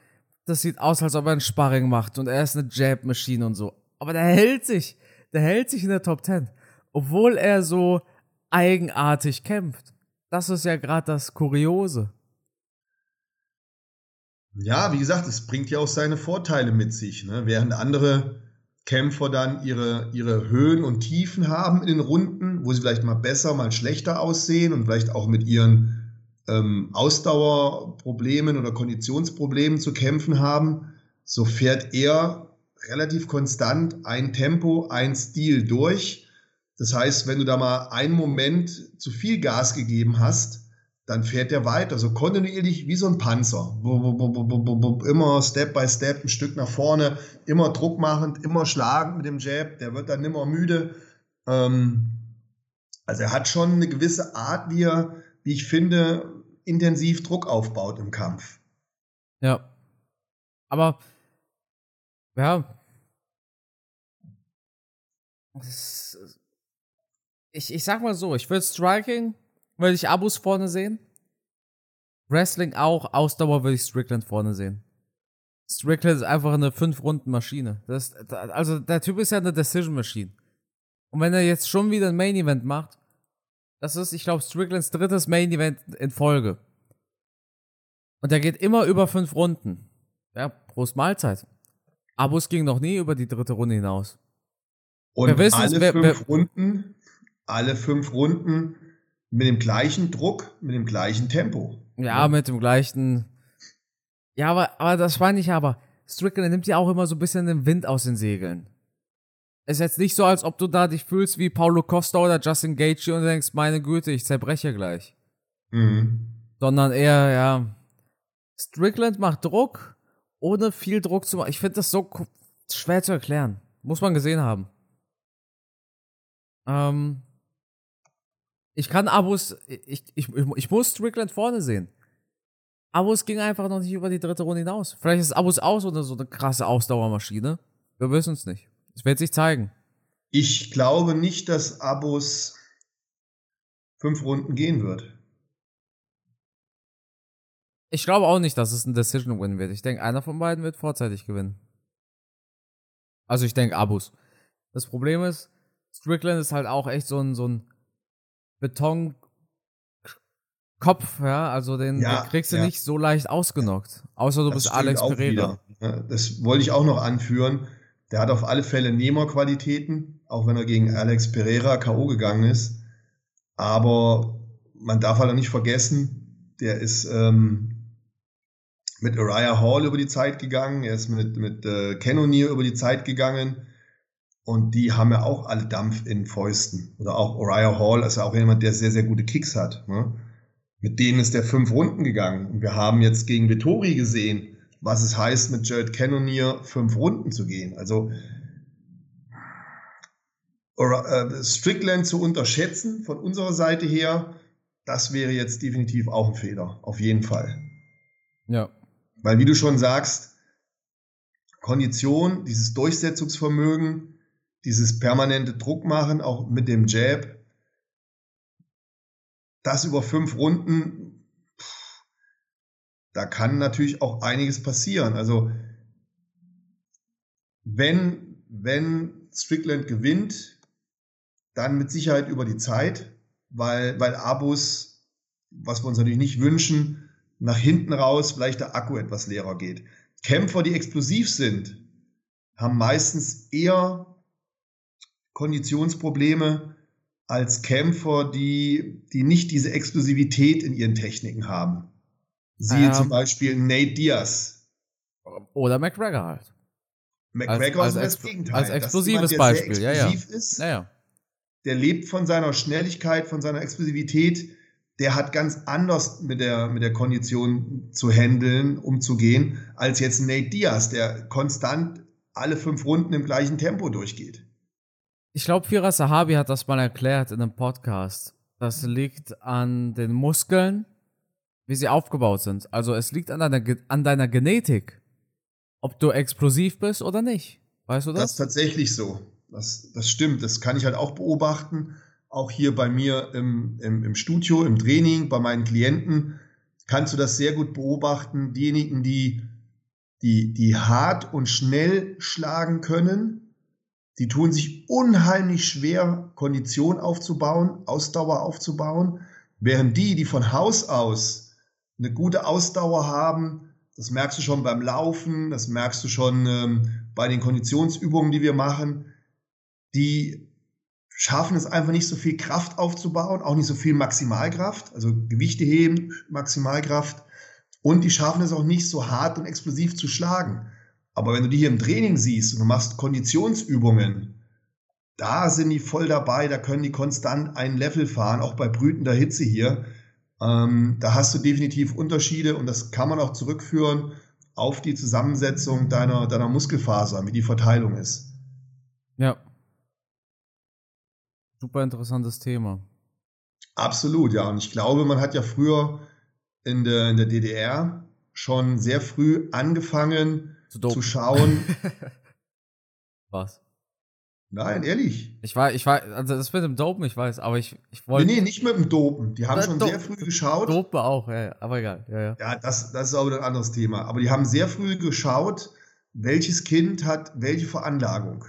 das sieht aus, als ob er ein Sparring macht und er ist eine Jab-Maschine und so. Aber der hält sich, der hält sich in der Top 10. Obwohl er so eigenartig kämpft. Das ist ja gerade das Kuriose. Ja, wie gesagt, es bringt ja auch seine Vorteile mit sich. Ne? Während andere Kämpfer dann ihre, ihre Höhen und Tiefen haben in den Runden, wo sie vielleicht mal besser, mal schlechter aussehen und vielleicht auch mit ihren ähm, Ausdauerproblemen oder Konditionsproblemen zu kämpfen haben, so fährt er relativ konstant ein Tempo, ein Stil durch das heißt, wenn du da mal einen Moment zu viel Gas gegeben hast, dann fährt der weiter, so kontinuierlich wie so ein Panzer. Immer Step by Step, ein Stück nach vorne, immer Druck machend, immer schlagend mit dem Jab, der wird dann nimmer müde. Ähm, also er hat schon eine gewisse Art, wie er, wie ich finde, intensiv Druck aufbaut im Kampf. Ja. Aber, ja. Ich, ich sag mal so, ich würde Striking, würde ich Abus vorne sehen. Wrestling auch, Ausdauer würde ich Strickland vorne sehen. Strickland ist einfach eine 5-Runden-Maschine. Also der Typ ist ja eine Decision-Maschine. Und wenn er jetzt schon wieder ein Main-Event macht, das ist, ich glaube, Stricklands drittes Main-Event in Folge. Und er geht immer über fünf Runden. Ja, Prost Mahlzeit. Abus ging noch nie über die dritte Runde hinaus. Und alle wer, fünf wer, Runden alle fünf Runden mit dem gleichen Druck, mit dem gleichen Tempo. Ja, mit dem gleichen. Ja, aber, aber das meine ich aber. Strickland nimmt ja auch immer so ein bisschen den Wind aus den Segeln. Es ist jetzt nicht so, als ob du da dich fühlst wie Paulo Costa oder Justin Gaethje und denkst, meine Güte, ich zerbreche gleich. Mhm. Sondern eher, ja, Strickland macht Druck, ohne viel Druck zu machen. Ich finde das so schwer zu erklären. Muss man gesehen haben. Ähm, ich kann Abus, ich, ich, ich muss Strickland vorne sehen. Abus ging einfach noch nicht über die dritte Runde hinaus. Vielleicht ist Abus aus oder so eine krasse Ausdauermaschine. Wir wissen es nicht. Es wird sich zeigen. Ich glaube nicht, dass Abus fünf Runden gehen wird. Ich glaube auch nicht, dass es ein Decision-Win wird. Ich denke, einer von beiden wird vorzeitig gewinnen. Also ich denke Abus. Das Problem ist, Strickland ist halt auch echt so ein, so ein Betonkopf, ja, also den, ja, den kriegst du ja. nicht so leicht ausgenockt. Außer du das bist Alex Pereira. Das wollte ich auch noch anführen. Der hat auf alle Fälle Nehmer-Qualitäten, auch wenn er gegen Alex Pereira K.O. gegangen ist. Aber man darf halt auch nicht vergessen, der ist ähm, mit Uriah Hall über die Zeit gegangen, er ist mit, mit äh, O'Neill über die Zeit gegangen. Und die haben ja auch alle Dampf in Fäusten. Oder auch Uriah Hall ist ja auch jemand, der sehr, sehr gute Kicks hat. Ne? Mit denen ist der fünf Runden gegangen. Und wir haben jetzt gegen Vittori gesehen, was es heißt, mit Jared Cannonier fünf Runden zu gehen. Also äh, Strickland zu unterschätzen von unserer Seite her, das wäre jetzt definitiv auch ein Fehler. Auf jeden Fall. Ja. Weil, wie du schon sagst, Kondition, dieses Durchsetzungsvermögen, dieses permanente Druckmachen, auch mit dem Jab, das über fünf Runden, da kann natürlich auch einiges passieren. Also, wenn, wenn Strickland gewinnt, dann mit Sicherheit über die Zeit, weil, weil Abus, was wir uns natürlich nicht wünschen, nach hinten raus vielleicht der Akku etwas leerer geht. Kämpfer, die explosiv sind, haben meistens eher Konditionsprobleme als Kämpfer, die, die nicht diese Explosivität in ihren Techniken haben. Siehe ähm, zum Beispiel Nate Diaz. Oder McGregor halt. McGregor als, als ist das Gegenteil. Als explosives jemand, Beispiel, ja, ja. Ist, ja, ja. Der lebt von seiner Schnelligkeit, von seiner Explosivität. Der hat ganz anders mit der, mit der Kondition zu handeln, umzugehen, als jetzt Nate Diaz, der konstant alle fünf Runden im gleichen Tempo durchgeht. Ich glaube, Fira Sahabi hat das mal erklärt in einem Podcast. Das liegt an den Muskeln, wie sie aufgebaut sind. Also es liegt an deiner, an deiner Genetik, ob du explosiv bist oder nicht. Weißt du das? Das ist tatsächlich so. Das, das stimmt. Das kann ich halt auch beobachten. Auch hier bei mir im, im, im Studio, im Training, bei meinen Klienten kannst du das sehr gut beobachten. Diejenigen, die, die, die hart und schnell schlagen können, die tun sich unheimlich schwer, Kondition aufzubauen, Ausdauer aufzubauen, während die, die von Haus aus eine gute Ausdauer haben, das merkst du schon beim Laufen, das merkst du schon ähm, bei den Konditionsübungen, die wir machen, die schaffen es einfach nicht so viel Kraft aufzubauen, auch nicht so viel Maximalkraft, also Gewichte heben, Maximalkraft, und die schaffen es auch nicht so hart und explosiv zu schlagen. Aber wenn du die hier im Training siehst und du machst Konditionsübungen, da sind die voll dabei, da können die konstant ein Level fahren, auch bei brütender Hitze hier. Ähm, da hast du definitiv Unterschiede und das kann man auch zurückführen auf die Zusammensetzung deiner, deiner Muskelfaser, wie die Verteilung ist. Ja. Super interessantes Thema. Absolut, ja. Und ich glaube, man hat ja früher in der, in der DDR schon sehr früh angefangen, zu, zu schauen. [laughs] Was? Nein, ehrlich. Ich war, ich war, also das mit dem Dopen, ich weiß, aber ich, ich wollte. Nee, nee, nicht mit dem Dopen. Die haben Na, schon Do sehr früh geschaut. Dopen auch, ja, aber egal, ja, ja. Ja, das, das ist auch ein anderes Thema. Aber die haben sehr früh geschaut, welches Kind hat welche Veranlagung.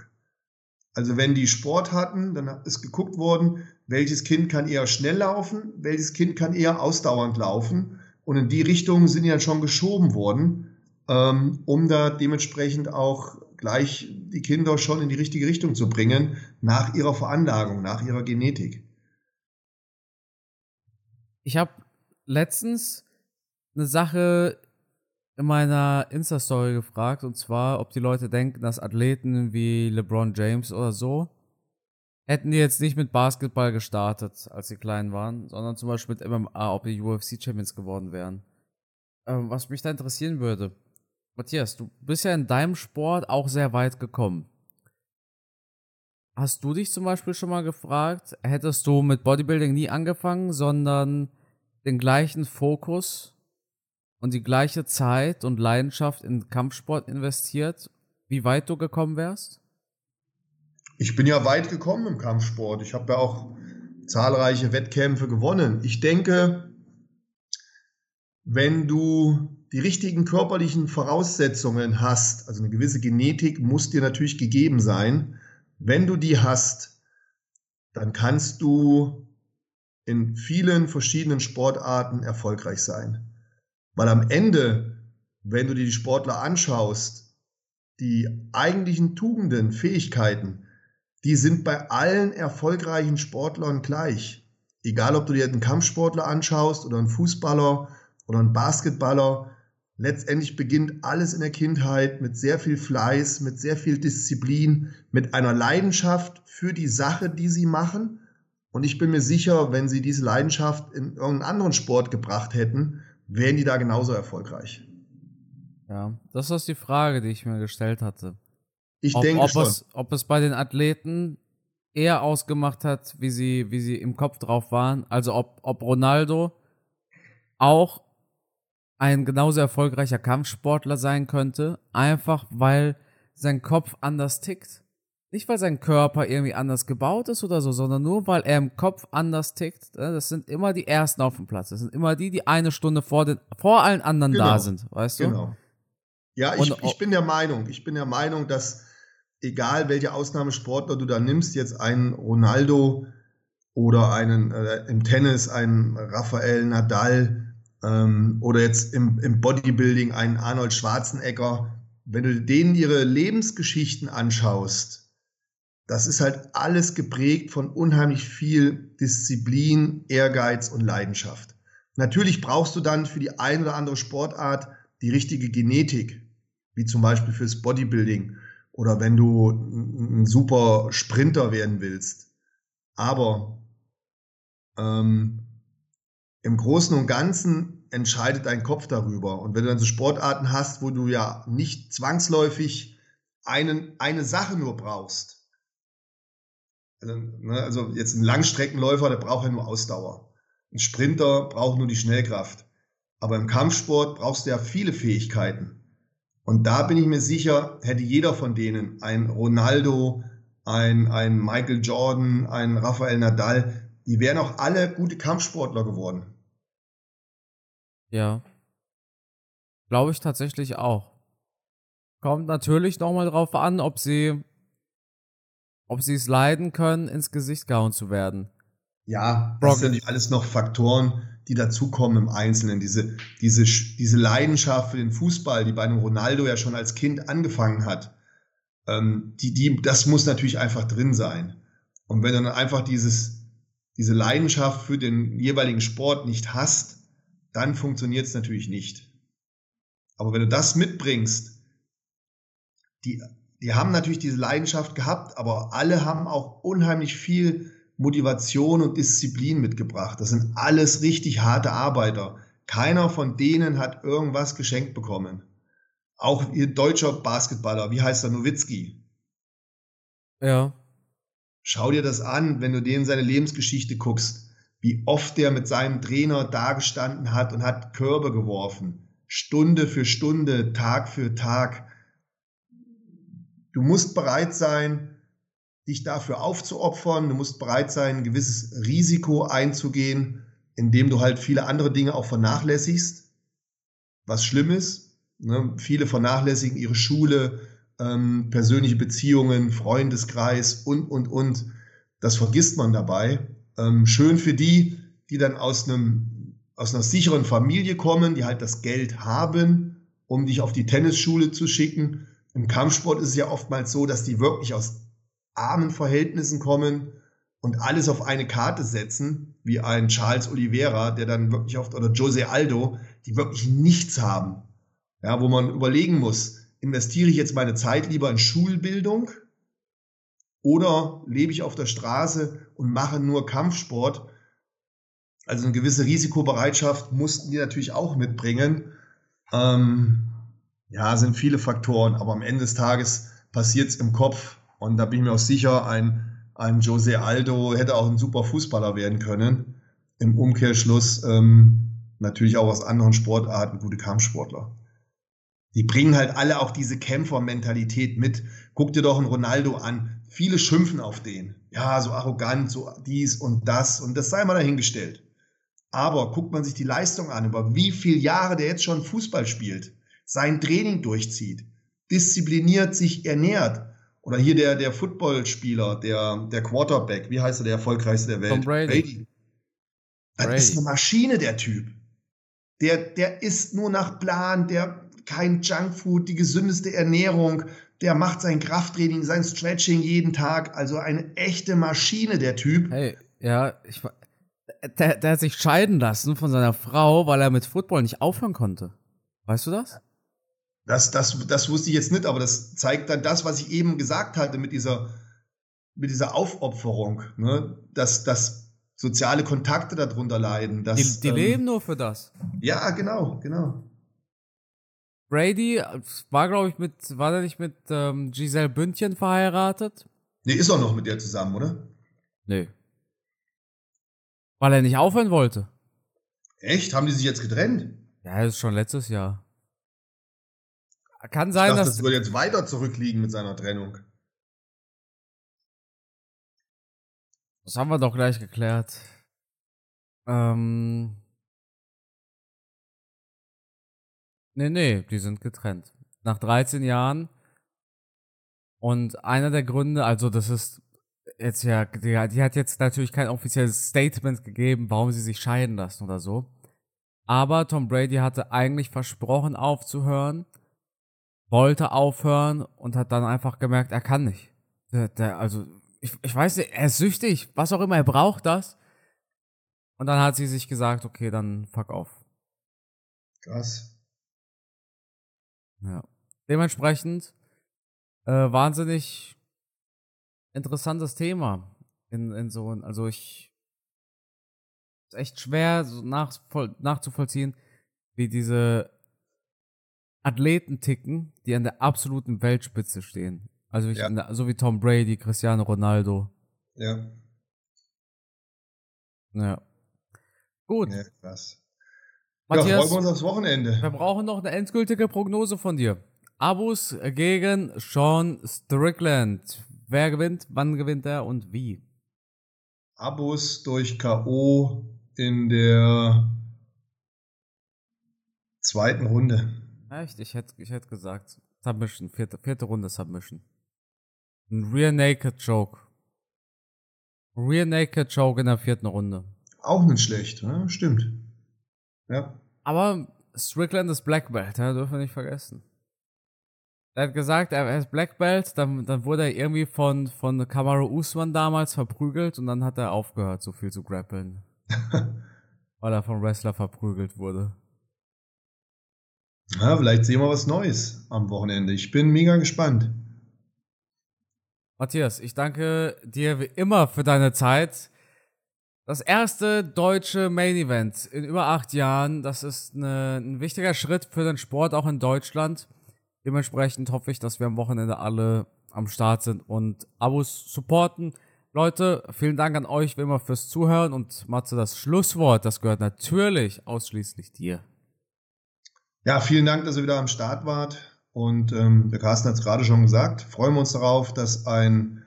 Also wenn die Sport hatten, dann ist geguckt worden, welches Kind kann eher schnell laufen, welches Kind kann eher ausdauernd laufen. Und in die Richtung sind die dann schon geschoben worden um da dementsprechend auch gleich die Kinder schon in die richtige Richtung zu bringen, nach ihrer Veranlagung, nach ihrer Genetik. Ich habe letztens eine Sache in meiner Insta-Story gefragt, und zwar, ob die Leute denken, dass Athleten wie LeBron James oder so, hätten die jetzt nicht mit Basketball gestartet, als sie klein waren, sondern zum Beispiel mit MMA, ob die UFC-Champions geworden wären. Ähm, was mich da interessieren würde, Matthias, du bist ja in deinem Sport auch sehr weit gekommen. Hast du dich zum Beispiel schon mal gefragt, hättest du mit Bodybuilding nie angefangen, sondern den gleichen Fokus und die gleiche Zeit und Leidenschaft in Kampfsport investiert, wie weit du gekommen wärst? Ich bin ja weit gekommen im Kampfsport. Ich habe ja auch zahlreiche Wettkämpfe gewonnen. Ich denke, wenn du die richtigen körperlichen Voraussetzungen hast, also eine gewisse Genetik muss dir natürlich gegeben sein. Wenn du die hast, dann kannst du in vielen verschiedenen Sportarten erfolgreich sein. Weil am Ende, wenn du dir die Sportler anschaust, die eigentlichen Tugenden, Fähigkeiten, die sind bei allen erfolgreichen Sportlern gleich. Egal, ob du dir einen Kampfsportler anschaust oder einen Fußballer oder einen Basketballer, letztendlich beginnt alles in der Kindheit mit sehr viel Fleiß, mit sehr viel Disziplin, mit einer Leidenschaft für die Sache, die sie machen. Und ich bin mir sicher, wenn sie diese Leidenschaft in irgendeinen anderen Sport gebracht hätten, wären die da genauso erfolgreich. Ja, das ist die Frage, die ich mir gestellt hatte. Ich ob, denke ob schon. Es, ob es bei den Athleten eher ausgemacht hat, wie sie, wie sie im Kopf drauf waren. Also ob, ob Ronaldo auch ein genauso erfolgreicher Kampfsportler sein könnte, einfach weil sein Kopf anders tickt. Nicht, weil sein Körper irgendwie anders gebaut ist oder so, sondern nur, weil er im Kopf anders tickt. Das sind immer die Ersten auf dem Platz. Das sind immer die, die eine Stunde vor, den, vor allen anderen Genau. da sind. Weißt du? Genau. Ja, ich, Und- ich bin der Meinung, ich bin der Meinung, dass egal welche Ausnahmesportler du da nimmst, jetzt einen Ronaldo oder einen äh, im Tennis einen Rafael Nadal ähm, oder jetzt im, im Bodybuilding einen Arnold Schwarzenegger, wenn du denen ihre Lebensgeschichten anschaust, das ist halt alles geprägt von unheimlich viel Disziplin, Ehrgeiz und Leidenschaft. Natürlich brauchst du dann für die ein oder andere Sportart die richtige Genetik, wie zum Beispiel fürs Bodybuilding oder wenn du ein super Sprinter werden willst. Aber ähm, im Großen und Ganzen entscheidet dein Kopf darüber. Und wenn du dann so Sportarten hast, wo du ja nicht zwangsläufig einen, eine Sache nur brauchst, also, ne, also jetzt ein Langstreckenläufer, der braucht ja nur Ausdauer. Ein Sprinter braucht nur die Schnellkraft. Aber im Kampfsport brauchst du ja viele Fähigkeiten. Und da bin ich mir sicher, hätte jeder von denen, ein Ronaldo, ein, ein Michael Jordan, ein Rafael Nadal, die wären auch alle gute Kampfsportler geworden. Ja. Glaube ich tatsächlich auch. Kommt natürlich nochmal drauf an, ob sie, ob sie es leiden können, ins Gesicht gehauen zu werden. Ja, Brock- das sind natürlich alles noch Faktoren, die dazukommen im Einzelnen. Diese, diese, diese Leidenschaft für den Fußball, die bei einem Ronaldo ja schon als Kind angefangen hat, ähm, die, die, das muss natürlich einfach drin sein. Und wenn du dann einfach dieses, diese Leidenschaft für den jeweiligen Sport nicht hast, dann funktioniert es natürlich nicht. Aber wenn du das mitbringst, die, die haben natürlich diese Leidenschaft gehabt, aber alle haben auch unheimlich viel Motivation und Disziplin mitgebracht. Das sind alles richtig harte Arbeiter. Keiner von denen hat irgendwas geschenkt bekommen. Auch ihr deutscher Basketballer, wie heißt er, Nowitzki? Ja. Schau dir das an, wenn du denen seine Lebensgeschichte guckst, wie oft der mit seinem Trainer dagestanden hat und hat Körbe geworfen. Stunde für Stunde, Tag für Tag. Du musst bereit sein, dich dafür aufzuopfern. Du musst bereit sein, ein gewisses Risiko einzugehen, indem du halt viele andere Dinge auch vernachlässigst. Was schlimm ist. Ne? Viele vernachlässigen ihre Schule, ähm, persönliche Beziehungen, Freundeskreis und, und, und. Das vergisst man dabei. Ähm, schön für die, die dann aus einem, aus einer sicheren Familie kommen, die halt das Geld haben, um dich auf die Tennisschule zu schicken. Im Kampfsport ist es ja oftmals so, dass die wirklich aus armen Verhältnissen kommen und alles auf eine Karte setzen, wie ein Charles Oliveira, der dann wirklich oft, oder Jose Aldo, die wirklich nichts haben. Ja, wo man überlegen muss, investiere ich jetzt meine Zeit lieber in Schulbildung oder lebe ich auf der Straße und mache nur Kampfsport? Also eine gewisse Risikobereitschaft mussten die natürlich auch mitbringen. Ähm, ja, sind viele Faktoren, aber am Ende des Tages passiert es im Kopf und da bin ich mir auch sicher, ein, ein Jose Aldo hätte auch ein super Fußballer werden können. Im Umkehrschluss ähm, natürlich auch aus anderen Sportarten gute Kampfsportler. Die bringen halt alle auch diese Kämpfermentalität mit. Guck dir doch einen Ronaldo an. Viele schimpfen auf den. Ja, so arrogant, so dies und das. Und das sei mal dahingestellt. Aber guckt man sich die Leistung an, über wie viele Jahre der jetzt schon Fußball spielt, sein Training durchzieht, diszipliniert sich ernährt. Oder hier der, der Footballspieler, der, der Quarterback, wie heißt er, der erfolgreichste der Welt? Tom Brady. Das Brady. ist eine Maschine, der Typ. Der, der isst nur nach Plan, der kein Junkfood, die gesündeste Ernährung, der macht sein Krafttraining, sein Stretching jeden Tag. Also eine echte Maschine, der Typ. Hey, ja, ich der, der hat sich scheiden lassen von seiner Frau, weil er mit Football nicht aufhören konnte. Weißt du das? Das, das, das wusste ich jetzt nicht, aber das zeigt dann das, was ich eben gesagt hatte mit dieser, mit dieser Aufopferung, ne? dass, dass soziale Kontakte darunter leiden. Dass, die, die ähm, leben nur für das. Ja, genau, genau. Brady war, glaube ich, mit, war der nicht mit ähm, Giselle Bündchen verheiratet? Nee, ist er noch mit der zusammen, oder? Nee. Weil er nicht aufhören wollte. Echt? Haben die sich jetzt getrennt? Ja, das ist schon letztes Jahr. Kann Ich sein, dachte, dass. das würde jetzt weiter zurückliegen mit seiner Trennung. Das haben wir doch gleich geklärt. Ähm. Nee, nee, die sind getrennt. Nach 13 Jahren. Und einer der Gründe, also das ist jetzt ja, die, die hat jetzt natürlich kein offizielles Statement gegeben, warum sie sich scheiden lassen oder so. Aber Tom Brady hatte eigentlich versprochen aufzuhören, wollte aufhören und hat dann einfach gemerkt, er kann nicht. Der, der, also, ich, ich weiß nicht, er ist süchtig, was auch immer, er braucht das. Und dann hat sie sich gesagt, okay, dann fuck auf. Krass. Ja. Dementsprechend äh, wahnsinnig interessantes Thema. In, in so, also ich ist echt schwer so nach, voll, nachzuvollziehen, wie diese Athleten ticken, die an der absoluten Weltspitze stehen. Also ich, Ja. der, so wie Tom Brady, Cristiano Ronaldo. Ja, Ja. Gut, ja krass. Ja, Matthias, freuen wir uns aufs Wochenende. wir brauchen noch eine endgültige Prognose von dir. Abus gegen Sean Strickland. Wer gewinnt, wann gewinnt er und wie? Abos durch K.O. in der zweiten Runde. Echt? Ich hätte ich hätt gesagt, Submission, vierte, vierte Runde Submission. Ein Rear Naked Choke. Rear Naked Choke in der vierten Runde. Auch nicht schlecht, ne? stimmt. Ja. Aber Strickland ist Black Belt, ja, dürfen wir nicht vergessen. Er hat gesagt, er ist Black Belt, dann, dann wurde er irgendwie von, von Kamaru Usman damals verprügelt und dann hat er aufgehört, so viel zu grappeln. [laughs] weil er vom Wrestler verprügelt wurde. ja, vielleicht sehen wir was Neues am Wochenende. Ich bin mega gespannt. Matthias, ich danke dir wie immer für deine Zeit. Das erste deutsche Main Event in über acht Jahren, das ist eine, ein wichtiger Schritt für den Sport auch in Deutschland. Dementsprechend hoffe ich, dass wir am Wochenende alle am Start sind und Abos supporten. Leute, vielen Dank an euch wie immer fürs Zuhören und Matze, das Schlusswort, das gehört natürlich ausschließlich dir. Ja, vielen Dank, dass ihr wieder am Start wart. Und ähm, der Carsten hat es gerade schon gesagt. Freuen wir uns darauf, dass ein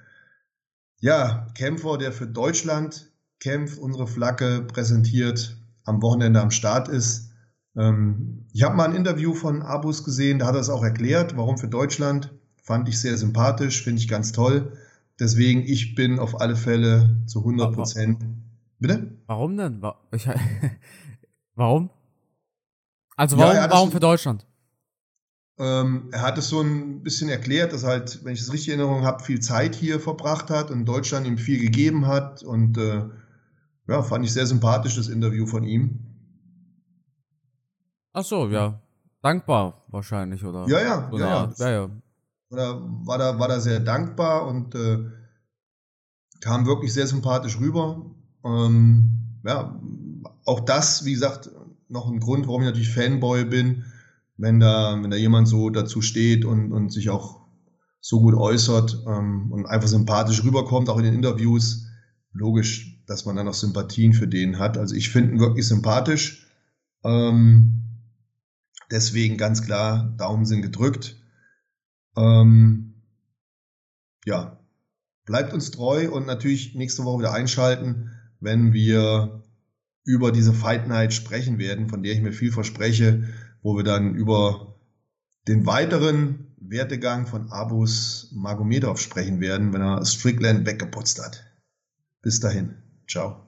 ja, Kämpfer, der für Deutschland kämpft, unsere Flagge präsentiert, am Wochenende am Start ist. Ähm, ich habe mal ein Interview von Abus gesehen, da hat er es auch erklärt, warum für Deutschland. Fand ich sehr sympathisch, finde ich ganz toll. Deswegen, ich bin auf alle Fälle zu 100 Prozent. Bitte? Warum denn? Ich, [laughs] warum? Also warum, ja, warum für Deutschland? Ähm, er hat es so ein bisschen erklärt, dass er halt, wenn ich es richtig in Erinnerung habe, viel Zeit hier verbracht hat und Deutschland ihm viel gegeben hat. Und äh, ja, fand ich sehr sympathisch, das Interview von ihm. Ach so, ja. Dankbar wahrscheinlich, oder? Ja, ja, So ja, ja. Ja, ja. Oder war da, war da sehr dankbar und äh, kam wirklich sehr sympathisch rüber. Ähm, ja, auch das, wie gesagt, noch ein Grund, warum ich natürlich Fanboy bin, wenn da, wenn da jemand so dazu steht und, und sich auch so gut äußert ähm, und einfach sympathisch rüberkommt, auch in den Interviews. Logisch, dass man dann auch Sympathien für den hat. Also ich finde ihn wirklich sympathisch. Ähm, deswegen ganz klar, Daumen sind gedrückt. Ähm, ja, bleibt uns treu und natürlich nächste Woche wieder einschalten, wenn wir über diese Fight Night sprechen werden, von der ich mir viel verspreche, wo wir dann über den weiteren Wertegang von Abus Magomedov sprechen werden, wenn er Strickland weggeputzt hat. Bis dahin. Ciao.